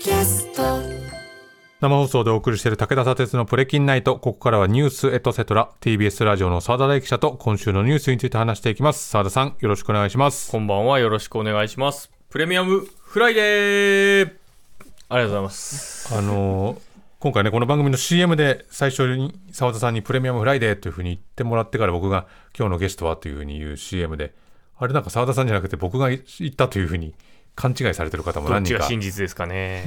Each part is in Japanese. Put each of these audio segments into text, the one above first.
キャスト生放送でお送りしている武田砂鉄のプレ金ナイト。ここからはニュースエトセトラ。TBS ラジオの澤田大樹記者と今週のニュースについて話していきます。澤田さん、よろしくお願いします。こんばんは、よろしくお願いします。プレミアムフライデーありがとうございます。あのー今回ね、この番組の CM で最初に澤田さんにプレミアムフライデーというふうに言ってもらってから僕が今日のゲストはというふうに言う CM で、あれなんか澤田さんじゃなくて僕が言ったというふうに勘違いされてる方も何人か真実ですかね。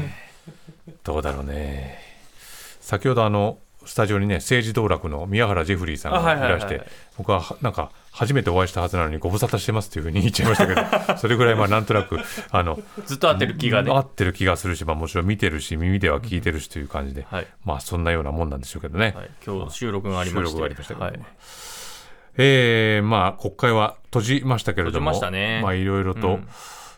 どうだろうね。先ほどあの、スタジオにね、政治道楽の宮原ジェフリーさんあはいはいはいがいらして、僕ははなんか、初めてお会いしたはずなのにご無沙汰してますっていうふうに言っちゃいましたけど、それぐらいまあなんとなく、あの、ずっと合ってる気がね。合ってる気がするし、まあもちろん見てるし、耳では聞いてるしという感じで、はい。まあそんなようなもんなんでしょうけどね。はい、今日収録がありまして。収録がありましたけどはい。えー、まあ国会は閉じましたけれども、まねまあいろいろとうん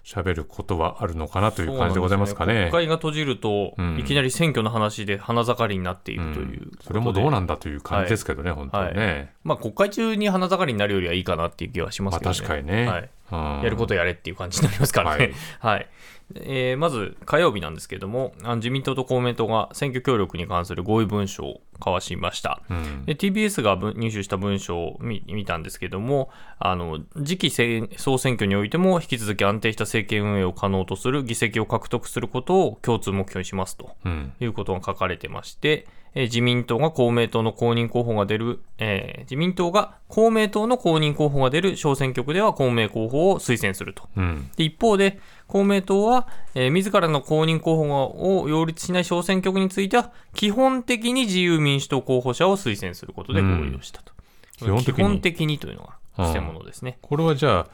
喋ることはあるのかなという感じでございますかね。国会が閉じると、うんいきなり選挙の話で花盛りになっているという、それもどうんなんだという感じですけどね、本当にね。まあ国会中に花盛りになるよりはいいかなっていう気はしますけどね。まあ確かにねはい。うんやることやれっていう感じになりますからね。はい。えーまず火曜日なんですけども、自民党と公明党が選挙協力に関する合意文書を交わしました。うんで TBS がぶ入手した文書を見見たんですけども、あの次期せ総選挙においても引き続き安定した政権運営を可能とする議席を獲得することを共通目標にしますとうんいうことが書かれてまして、えー自民党が公明党の公認候補が出る、えー自民党が公明党の公認候補が出る小選挙区では公明候補を推薦すると。うんで一方で、公明党は、えー自らの公認候補を擁立しない小選挙区については、基本的に自由民主党候補者を推薦することで合意をしたと。基本的に基本的にというのが偽物ですね。これはじゃ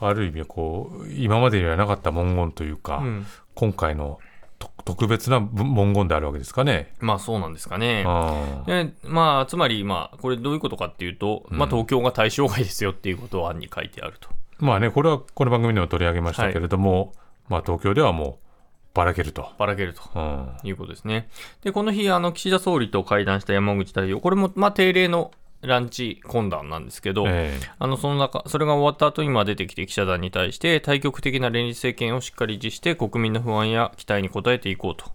あ、ある意味こう、今までにはなかった文言というか、うん今回のと特別な文文言であるわけですかね。まあそうなんですかね。でまあ、つまり、まあ、これどういうことかっていうと、まあ、東京が対象外ですよっていうことを案に書いてあると。まあね、これはこの番組でも取り上げましたけれども、まあ東京ではもうばらけると。ばらけると。うんいうことですね。で、この日、あの、岸田総理と会談した山口代表、これも、まあ、定例のランチ懇談なんですけど、えあの、その中、それが終わった後に今出てきて記者団に対して、対極的な連立政権をしっかり維持して、国民の不安や期待に応えていこうと。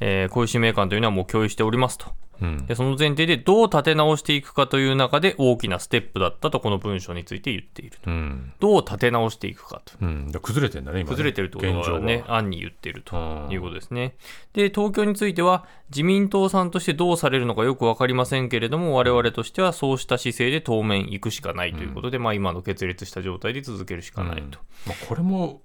えーこういう使命感というのはもう共有しておりますと。えうんで、その前提でどう立て直していくかという中で大きなステップだったと、この文章について言っていると。うんどう立て直していくかと。うん、で崩れてんだね、今ね。崩れてるってことね、案に言ってるとうんいうことですね。で、東京については、自民党さんとしてどうされるのかよくわかりませんけれども、我々としてはそうした姿勢で当面行くしかないということで、まあ今の決裂した状態で続けるしかないと。まあ、これも、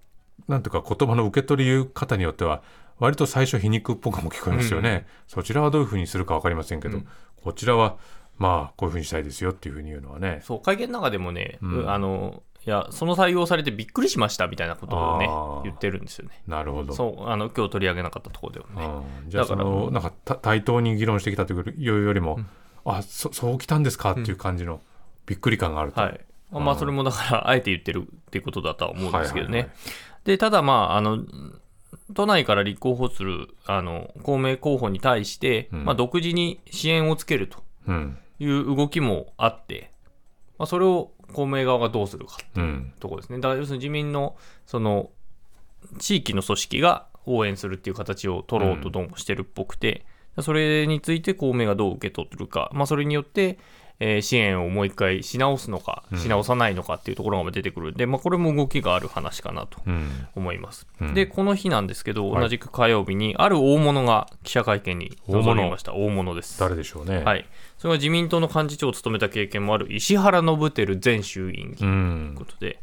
なんていうか言葉の受け取り方によっては、割と最初皮肉っぽくも聞こえますよね。そちらはどういうふうにするか分かりませんけど、うんこちらは、まあ、こういうふうにしたいですよっていうふうに言うのはね。そう、会見の中でもね、うんあの、いや、その対応されてびっくりしましたみたいなことをね言ってるんですよね。なるほど。そう、あの、今日取り上げなかったところではね。うんじゃあそのなんかた対等に議論してきたというよりも、あそそうきたんですかっていう感じのびっくり感があると、はい。まあ、それもだから、あえて言ってるっていうことだとは思うんですけどね。はいはいはいで、ただ、まあ、あの、都内から立候補する、あの、公明候補に対して、うん。まあ、独自に支援をつけるとうん。いう動きもあって、まあ、それを公明側がどうするかってういうん。ところですね。だから、要するに自民の、その、地域の組織が応援するっていう形を取ろうとどうもしてるっぽくて、それについて公明がどう受け取るか、まあ、それによって、えー支援をもう一回し直すのか、うんし直さないのかっていうところが出てくるんで、まあ、これも動きがある話かなとうん思います。うんで、この日なんですけど、はい同じく火曜日に、ある大物が記者会見に臨みました。大物です。誰でしょうね。はい。それは自民党の幹事長を務めた経験もある石原伸晃前衆院議員うというんことで、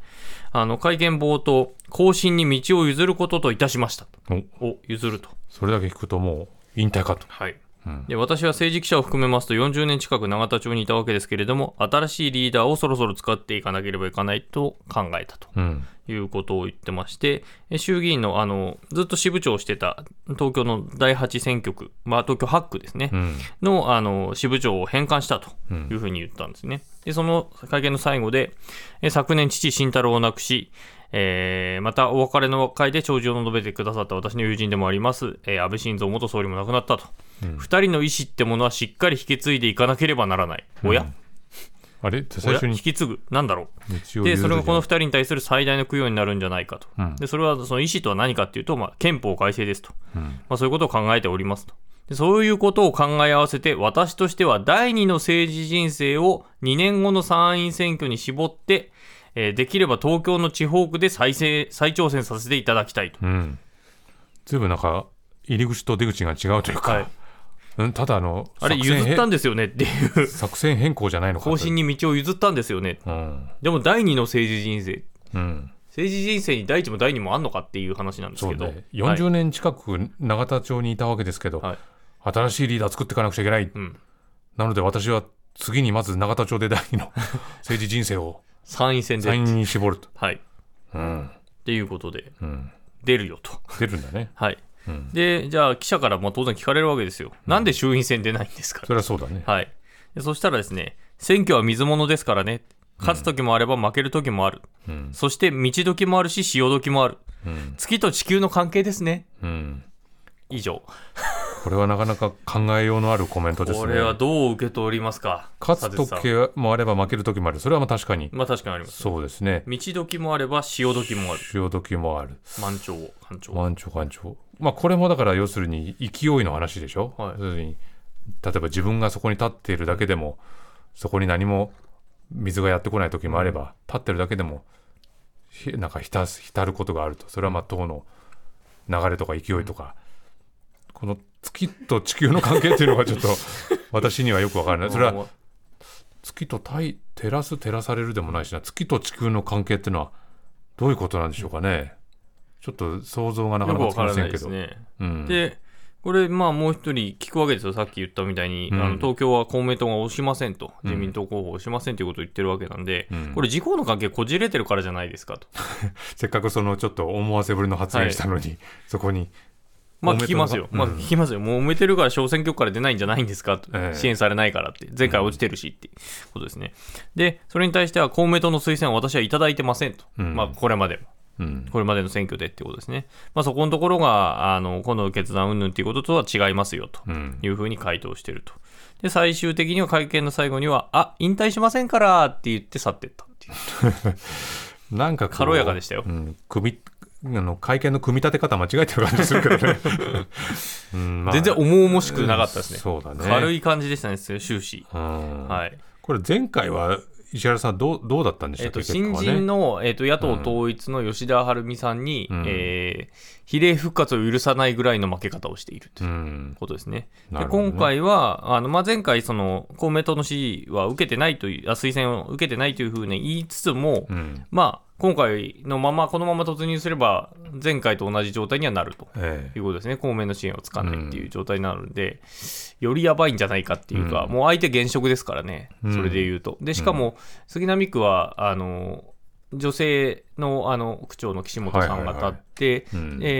あの、会見冒頭、後進に道を譲ることといたしましたと。譲ると。それだけ聞くともう引退かと。はい。うんで私は政治記者を含めますと40年近く永田町にいたわけですけれども、新しいリーダーをそろそろ使っていかなければいけないと考えたと。うんいうことを言ってまして、え衆議院のあのずっと支部長をしてた東京の第8選挙区、まあ、東京8区ですね、うんのあの支部長を返還したとうんいうふうに言ったんですね。で、その会見の最後で、え昨年、父、慎太郎を亡くし、えーまたお別れの会で弔辞を述べてくださった私の友人でもあります、えー安倍晋三元総理も亡くなったと、うん。二人の意思ってものはしっかり引き継いでいかなければならない。おや、あれ？最初に？親引き継ぐ？なんだろう？でそれがこの2日人に対する最大の供養になるんじゃないかと、うん。でそれはその意思とは何かっていうと、まあ、憲法改正ですと、うん。まあ、そういうことを考えておりますと。でそういうことを考え合わせて私としては第二の政治人生を2年後の参院選挙に絞って、えーできれば東京の地方区で再生再挑戦させていただきたいと。うん。ずいぶんなんか入り口と出口が違うというか、はい。うん、ただあのあれ譲ったんですよねっていう。作戦変更じゃないのかと方針に道を譲ったんですよね。うん、でも第二の政治人生。うん、政治人生に第一も第二もあんのかっていう話なんですけど、ね。40年近く永田町にいたわけですけど、はい。新しいリーダー作っていかなくちゃいけない、うん、なので私は次にまず永田町で第二の政治人生を参院選で、参院に絞ると、はい、っうん。ていうことで。うん、出るよと。出るんだね、はい。うん、でじゃあ記者からまあ当然聞かれるわけですよ、なんで衆院選出ないんですかそれはそうだね、はい。でそしたらですね選挙は水物ですからね。勝つ時もあれば負ける時もある、うん。そして道時もあるし潮時もある。うん。月と地球の関係ですね。うん、以上これはなかなか考えようのあるコメントですね。これはどう受け取りますか？勝つ時もあれば負ける時もある。それはまあ確かに。まあ確かにありますそうですね。道時もあれば潮時もある。潮時もある。満潮干潮。満潮干潮。まあこれもだから要するに勢いの話でしょ、はい。要するに例えば自分がそこに立っているだけでもそこに何も水がやってこない時もあれば、立ってるだけでもひなんか浸す浸ることがあると。それはまあ党の流れとか勢いとか、この月と地球の関係っていうのがちょっと私にはよくわからない。それは月と太照らす照らされるでもないしな。月と地球の関係っていうのはどういうことなんでしょうかね。ちょっと想像がなかななかつきませんけど、いですね。うん、でこれまあもう一人聞くわけですよ。さっき言ったみたいに、うん。あの東京は公明党が推しませんと。うん。自民党候補を推しませんということを言ってるわけなんで、うん。これ自公の関係こじれてるからじゃないですかと。せっかくそのちょっと思わせぶりの発言したのに、そこにまあ聞きますよ、まあうん。聞きますよ。もう埋めてるから小選挙区から出ないんじゃないんですか支援されないからって前回落ちてるしってことですね。でそれに対しては公明党の推薦は私はいただいてませんと、うん。まあこれまでも。うん。これまでの選挙でってことですね。まあ、そこのところが、あの、今度の決断云々っていうこととは違いますよとうん。いうふうに回答してると。で、最終的には会見の最後には、あ、引退しませんからって言って去ってったっていう。なんか軽やかでしたよ。うん、あの会見の組み立て方間違えてる感じするけどね、うんまあ。全然重々しくなかったですね。そうだね。軽い感じでしたね、終始。うん。はい。これ前回は石原さんどうどうだったんでしえっと、たっけ、新人の、えっと、野党統一の吉田晴美さんに、うん。えー比例復活を許さないぐらいの負け方をしているとういうん。ことですね。でなるほどね。今回は、あのまあ、前回、その公明党の支持は受けてないという、あ推薦を受けてないというふうに言いつつも、うん。まあ、今回のまま、このまま突入すれば、前回と同じ状態にはなると。ええ。いうことですね、公明の支援をつかないっていう状態になるんで、よりやばいんじゃないかっていうか、うん。もう相手現職ですからね、うん。それで言うと。で、しかも、杉並区は、あの女性のあの区長の岸本さんが立って、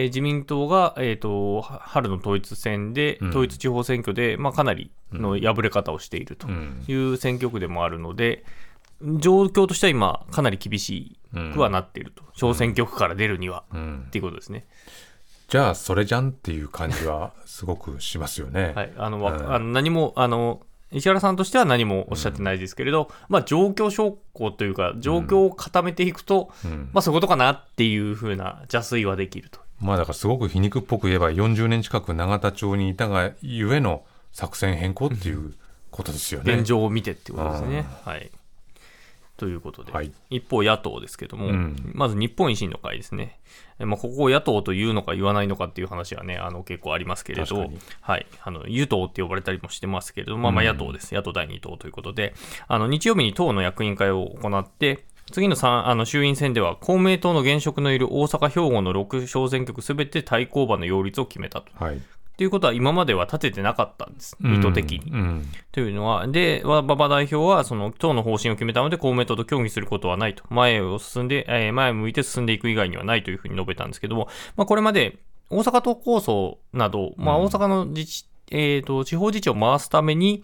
自民党が、えー、とは春の統一戦で、うん。統一地方選挙で、まあ、かなりの敗れ方をしているとうん。いう選挙区でもあるので、状況としては今、かなり厳しくはなっていると、小選挙区から出るには、うん。っていうことですね。じゃあそれじゃんっていう感じはすごくしますよね。はい、あのわうん。あの何もあの石原さんとしては何もおっしゃってないですけれど、まあ、状況証拠というか、状況を固めていくと、うん。まあ、そういうことかなっていうふうな邪推はできると。まあだからすごく皮肉っぽく言えば40年近く永田町にいたがゆえの作戦変更っていうことですよね。現状を見てってことですね。はい、ということで、はい。一方、野党ですけども、うん。まず日本維新の会ですね、えまあ、ここを野党というのか言わないのかっていう話はね、あの結構ありますけれどはい、あの与党って呼ばれたりもしてますけれど、まあ、まあうん野党です、野党第2党ということで、あの日曜日に党の役員会を行って、次のさあの衆院選では公明党の現職のいる大阪、兵庫の6小選挙区すべて対抗馬の擁立を決めたと。はい。いうことは今までは立ててなかったんです、意図的に。うん。というのは、で、馬場代表は、その党の方針を決めたので、公明党と協議することはないと、前を進んで、えー前を向いて進んでいく以外にはないというふうに述べたんですけども、まあ、これまで大阪都構想など、まあ、うん。大阪の自治、えーと地方自治を回すために、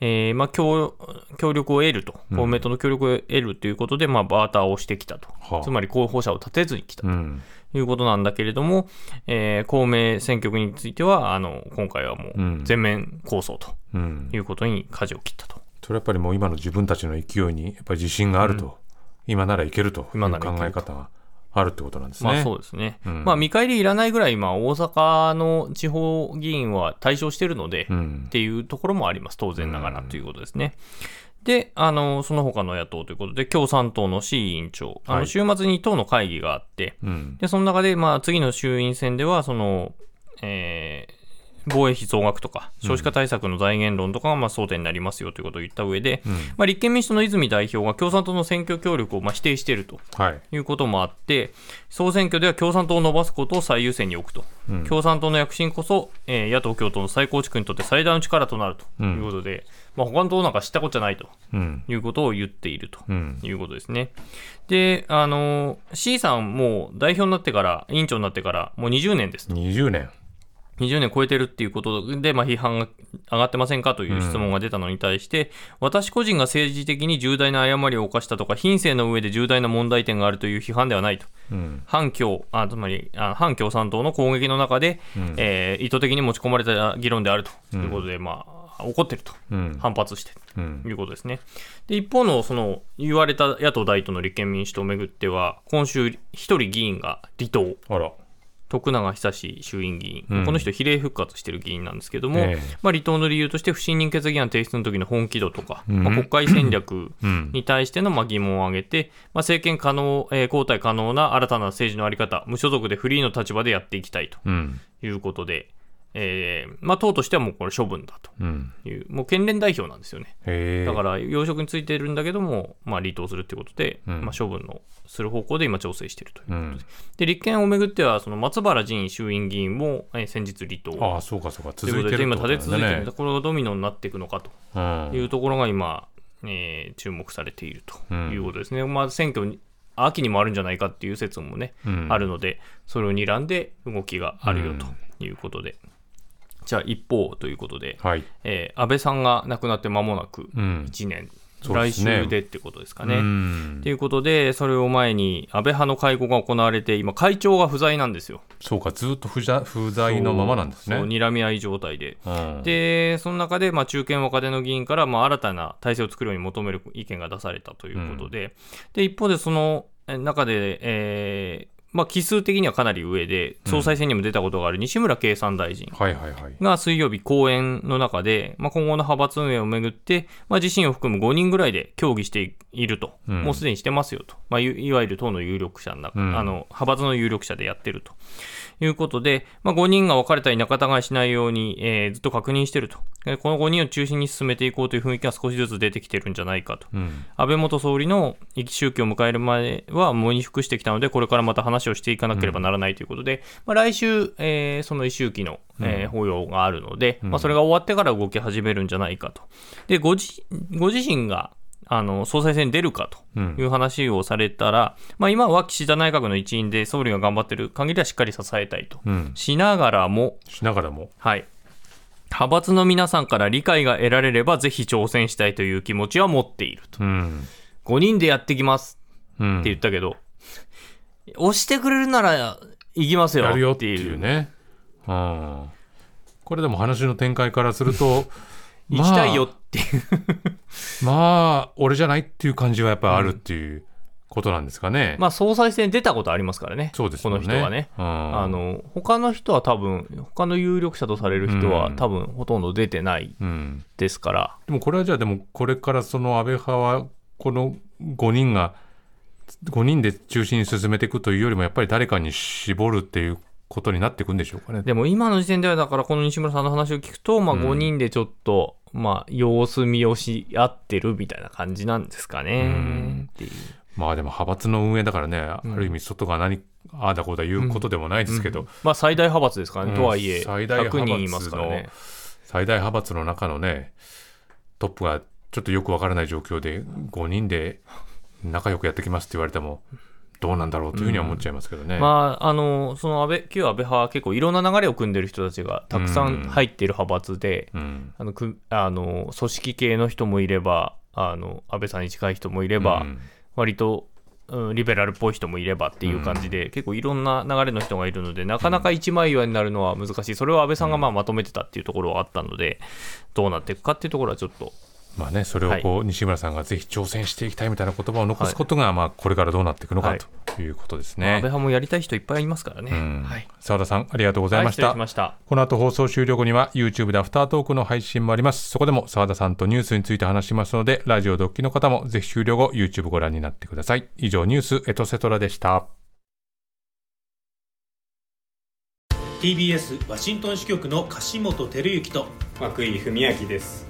えーまあ、協協力を得ると、うん。公明党の協力を得るということで、まあ、バーターをしてきたと、はあ。つまり候補者を立てずに来たうん。ということなんだけれども、えー公明選挙区については、あの今回はもううん全面構想とうんいうことに舵を切ったと。とそれはやっぱりもう今の自分たちの勢いにやっぱり自信があると、今ならいけるという考え方があるってことなんですね。まあそうですね。うんまあ見返りいらないぐらい、まあ大阪の地方議員は対象してるので、うんっていうところもあります。当然ながらということですね。で、あの、その他の野党ということで、共産党の C 委員長、あのはい。週末に党の会議があって、うん。で、その中で、まあ、次の衆院選では、その、えー防衛費増額とか、少子化対策の財源論とかがまあ争点になりますよということを言った上で、うん。まあ、立憲民主党の泉代表が共産党の選挙協力をまあ否定しているとはい。いうこともあって、総選挙では共産党を伸ばすことを最優先に置くと、うん。共産党の躍進こそ、えー野党共闘の再構築にとって最大の力となるということで、まあ、他の党なんか知ったことじゃないとうん。いうことを言っていると。うん。いうことですね。で、あの、C さんもう代表になってから、委員長になってから、もう20年ですと。20年。20年超えてるっていうことで、まあ、批判が上がってませんかという質問が出たのに対して、私個人が政治的に重大な誤りを犯したとか、品性の上で重大な問題点があるという批判ではないと。うん。反共、あつまりあ反共産党の攻撃の中で、うんえー意図的に持ち込まれた議論であるということで、まあ、怒ってると。うん。反発してうんということですね。で、一方の、その、言われた野党第一党の立憲民主党をめぐっては、今週、一人議員が離党。あら。徳永久志衆院議員、うんこの人、比例復活してる議員なんですけども、ええまあ、離党の理由として、不信任決議案提出の時の本気度とか、うんまあ、国会戦略うん。に対してのまあ疑問を挙げて、まあ、政権可能、えー交代可能な新たな政治の在り方、無所属でフリーの立場でやっていきたいとうん。いうことで、えーまあ、党としてはもうこれ処分だとうん。いう、もう県連代表なんですよね。だから、要職についてるんだけども、まあ、離党するってことで、うんまあ、処分のする方向で今、調整しているということで、うん。で立憲をめぐっては、その松原仁衆院議員も、えー先日離党ああ、そうかそうか。ということで、今、立て続いてるこれがドミノになっていくのかとうん。いうところが今、えー注目されているとうんいうことですね。まあ、選挙に秋にもあるんじゃないかっていう説もね、うんあるので、それを睨んで動きがあるよということで。じゃあ一方ということで、はい。えー安倍さんが亡くなって間もなくうん。1年、うですね週でってことですかね。うんということで、それを前に安倍派の会合が行われて、今、会長が不在なんですよ。そうか、ずっと不在不在のままなんですね。睨み合い状態で。うん、で、その中で、まあ、中堅若手の議員から、まあ、新たな体制を作るように求める意見が出されたということで、で、一方で、そのえ中で、えーまあ、奇数的にはかなり上で、総裁選にも出たことがある西村経産大臣。が水曜日講演の中で、まあ、今後の派閥運営をめぐって、まあ、自身を含む5人ぐらいで協議していると、うん。もうすでにしてますよと、まあ、いいわゆる党の有力者の中、うん。あの派閥の有力者でやってると。いうことで、まあ、5人が分かれたり仲違いしないように、えーずっと確認してると、でこの5人を中心に進めていこうという雰囲気が少しずつ出てきてるんじゃないかと。うん。安倍元総理の一期周期を迎える前は喪に服してきたので、これからまた話をしていかなければならないということで、まあ、来週、えーその一周期の、えー法要があるので、まあ、それが終わってから動き始めるんじゃないかと。で、ご自ご自身があの総裁選に出るかうんという話をされたら、まあ、今は岸田内閣の一員で総理が頑張ってる限りはしっかり支えたいと。うん。しながらも、しながらも。はい。派閥の皆さんから理解が得られれば、ぜひ挑戦したいという気持ちは持っていると。うん。5人でやってきますうん。って言ったけど、押してくれるなら行きますよやるよっていう。ね。うん。これでも話の展開からすると、行きたいよっていう。まあ、まあ、俺じゃないっていう感じはやっぱりあるっていうことなんですかね。まあ、総裁選出たことありますからね。そうですよね。この人はね。うん。あの、他の人は多分、他の有力者とされる人はうん多分ほとんど出てないうん。ですから。でもこれはじゃあでもこれからその安倍派はこの5人が5人で中心に進めていくというよりもやっぱり誰かに絞るっていうことになっていくんでしょうかね。でも今の時点では、だからこの西村さんの話を聞くと、まあうん5人でちょっと、まあ様子見をし合ってるみたいな感じなんですかうねん。っていう。まあでも派閥の運営だからね、ある意味外が何ああだこうだ言うことでもないですけど、まあ最大派閥ですからね、うんとはいえ、最大100派閥の人いますからね。最大派閥の中のねトップがちょっとよくわからない状況で5人で仲良くやってきますって言われてもどうなんだろうというふうには思っちゃいますけどね。まあ、あの、その安倍、旧安倍派は結構いろんな流れを組んでる人たちがたくさん入っている派閥で、うん。あの、くあの、組織系の人もいれば、あの、安倍さんに近い人もいれば、うん。割と、うんリベラルっぽい人もいればっていう感じで、結構いろんな流れの人がいるので、なかなか一枚岩になるのは難しい。それを安倍さんがまあまとめてたっていうところはあったので、どうなっていくかっていうところはちょっとまあね、それをこう、西村さんがぜひ挑戦していきたいみたいな言葉を残すことが、まあ、これからどうなっていくのかはいということですまあ安倍ね。派もやりたい人いっぱいいますからね。うんはい。澤田さん、ありがとうございました。しました。この後放送終了後には YouTube でアフタートークの配信もあります。そこでも澤田さんとニュースについて話しますので、ラジオドッキの方もぜひ終了後 YouTube ご覧になってください。以上ニュースエトセトラでした。TBS ワシントン支局の樫本照之と涌井文明です